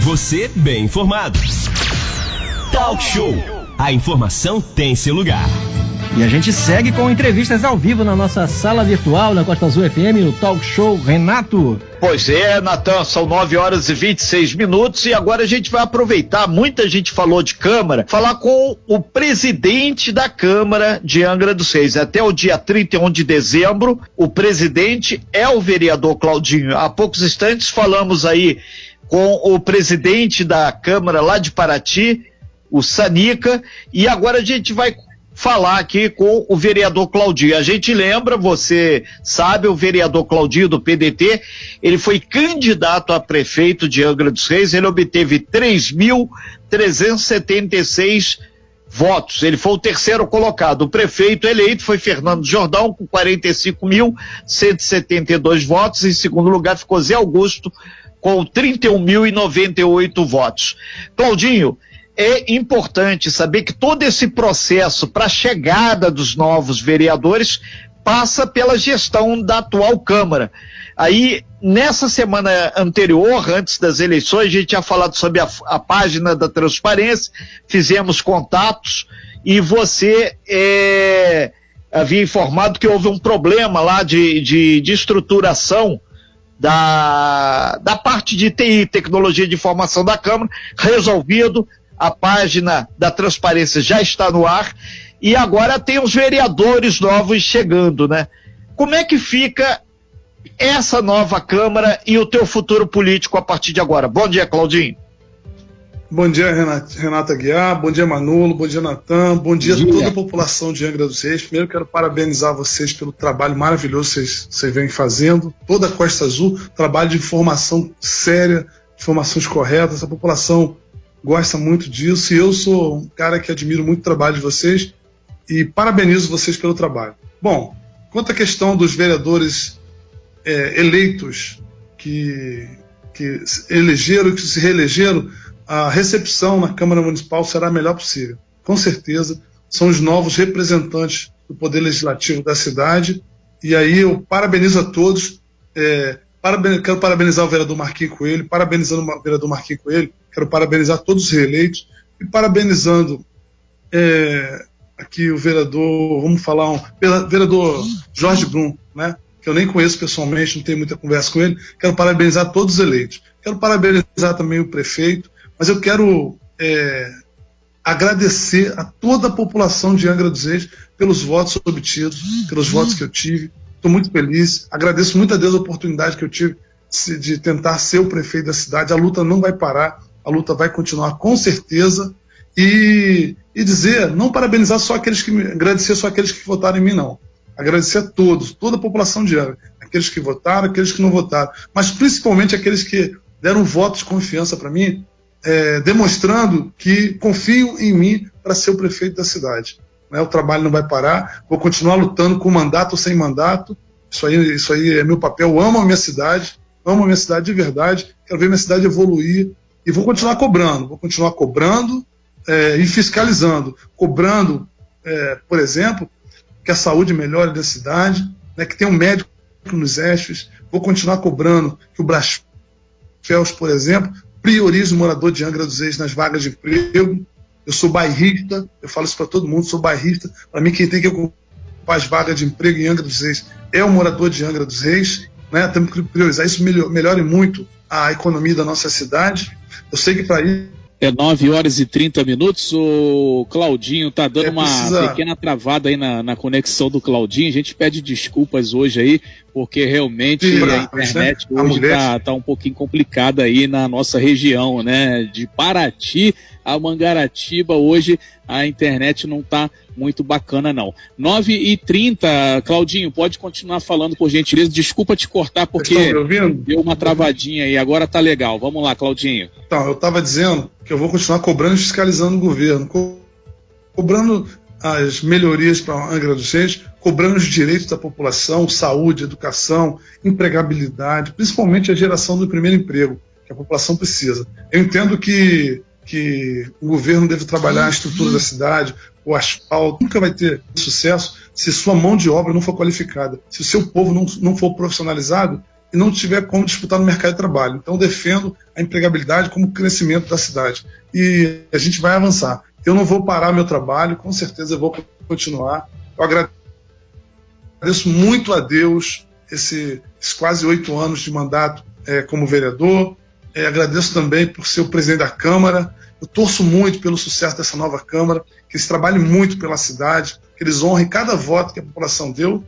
Você bem informado. Talk Show. A informação tem seu lugar. E a gente segue com entrevistas ao vivo na nossa sala virtual na Costa Azul FM, no Talk Show Renato. Pois é, Natan, são 9 horas e 26 minutos e agora a gente vai aproveitar. Muita gente falou de Câmara, falar com o presidente da Câmara de Angra dos Reis. Até o dia 31 de dezembro, o presidente é o vereador Claudinho. Há poucos instantes falamos aí com o presidente da Câmara lá de Paraty, o Sanica, e agora a gente vai falar aqui com o vereador Claudinho. A gente lembra, você sabe, o vereador Claudinho do PDT, ele foi candidato a prefeito de Angra dos Reis, ele obteve 3.376 votos. Ele foi o terceiro colocado. O prefeito eleito foi Fernando Jordão, com 45.172 votos. Em segundo lugar ficou Zé Augusto, com 31.098 votos. Claudinho, é importante saber que todo esse processo para a chegada dos novos vereadores passa pela gestão da atual Câmara. Aí, nessa semana anterior, antes das eleições, a gente tinha falado sobre a, a página da transparência, fizemos contatos e você é, havia informado que houve um problema lá de, de, de estruturação da, da parte de TI, tecnologia de informação da Câmara, resolvido, a página da transparência já está no ar e agora tem os vereadores novos chegando, né? Como é que fica essa nova Câmara e o teu futuro político a partir de agora? Bom dia, Claudinho. Bom dia, Renata, Renata Guiar, bom dia, Manolo, bom dia, Natan, bom dia, a toda a população de Angra dos Reis. Primeiro quero parabenizar vocês pelo trabalho maravilhoso que vocês, vocês vêm fazendo. Toda a Costa Azul, trabalho de informação séria, informações corretas. A população gosta muito disso e eu sou um cara que admiro muito o trabalho de vocês e parabenizo vocês pelo trabalho. Bom, quanto à questão dos vereadores é, eleitos que, que elegeram, que se reelegeram, a recepção na Câmara Municipal será a melhor possível. Com certeza, são os novos representantes do Poder Legislativo da cidade e aí eu parabenizo a todos. É, quero parabenizar o vereador Marquinhos Coelho, parabenizando o vereador Marquinhos Coelho, Quero parabenizar todos os reeleitos e parabenizando é, aqui o vereador, vamos falar, um, vereador Jorge Brum, né? que eu nem conheço pessoalmente, não tenho muita conversa com ele. Quero parabenizar todos os eleitos. Quero parabenizar também o prefeito, mas eu quero é, agradecer a toda a população de Angra dos Reis pelos votos obtidos, pelos votos que eu tive. Estou muito feliz. Agradeço muito a Deus a oportunidade que eu tive de tentar ser o prefeito da cidade. A luta não vai parar a luta vai continuar com certeza. E, e dizer, não parabenizar só aqueles que agradecer só aqueles que votaram em mim, não. Agradecer a todos, toda a população de Angra, aqueles que votaram, aqueles que não votaram, mas principalmente aqueles que deram voto de confiança para mim, é, demonstrando que confiam em mim para ser o prefeito da cidade. Né? O trabalho não vai parar, vou continuar lutando com mandato ou sem mandato. Isso aí, isso aí é meu papel. Eu amo a minha cidade, amo a minha cidade de verdade, quero ver minha cidade evoluir, e vou continuar cobrando, vou continuar cobrando é, e fiscalizando. Cobrando, é, por exemplo, que a saúde melhore da cidade, né, que tenha um médico nos eixos. Vou continuar cobrando que o Brasfels, por exemplo, priorize o morador de Angra dos Reis nas vagas de emprego. Eu sou bairrista, eu falo isso para todo mundo, sou bairrista. Para mim, quem tem que ocupar as vagas de emprego em Angra dos Reis é o morador de Angra dos Reis. Né? Temos que priorizar isso, melhore muito a economia da nossa cidade. Eu sei que para isso. É 9 horas e 30 minutos. O Claudinho tá dando é, uma pequena travada aí na, na, conexão do Claudinho. A gente pede desculpas hoje aí, porque realmente Sim, a né? internet hoje está tá um pouquinho complicada aí na nossa região, né? De Paraty a Mangaratiba, hoje a internet não está muito bacana, não. 9 e 30 Claudinho, pode continuar falando por gentileza. Desculpa te cortar porque deu uma travadinha aí. Agora tá legal. Vamos lá, Claudinho. Então, eu estava dizendo que eu vou continuar cobrando e fiscalizando o governo, co cobrando as melhorias para a Angra dos Reis, cobrando os direitos da população, saúde, educação, empregabilidade, principalmente a geração do primeiro emprego, que a população precisa. Eu entendo que que o governo deve trabalhar a estrutura da cidade, o asfalto, nunca vai ter sucesso se sua mão de obra não for qualificada. Se o seu povo não, não for profissionalizado, e não tiver como disputar no mercado de trabalho. Então, defendo a empregabilidade como crescimento da cidade. E a gente vai avançar. Eu não vou parar meu trabalho, com certeza eu vou continuar. Eu agradeço muito a Deus esse, esses quase oito anos de mandato é, como vereador. É, agradeço também por ser o presidente da Câmara. Eu torço muito pelo sucesso dessa nova Câmara, que eles trabalhem muito pela cidade, que eles honrem cada voto que a população deu.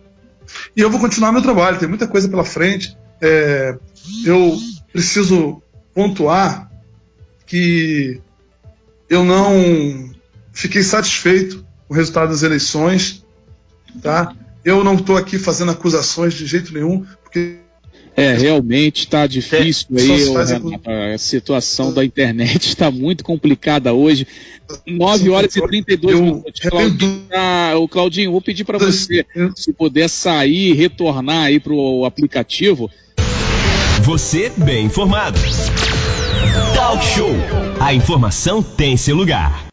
E eu vou continuar meu trabalho, tem muita coisa pela frente. É, eu preciso pontuar que eu não fiquei satisfeito com o resultado das eleições, tá? Eu não estou aqui fazendo acusações de jeito nenhum, porque é, realmente está difícil é, aí, a situação da internet está muito complicada hoje. 9 horas e 32 eu, minutos. Claudinho, tá, o Claudinho, vou pedir para você, se puder sair, retornar aí para o aplicativo. Você bem informado. Talk Show. A informação tem seu lugar.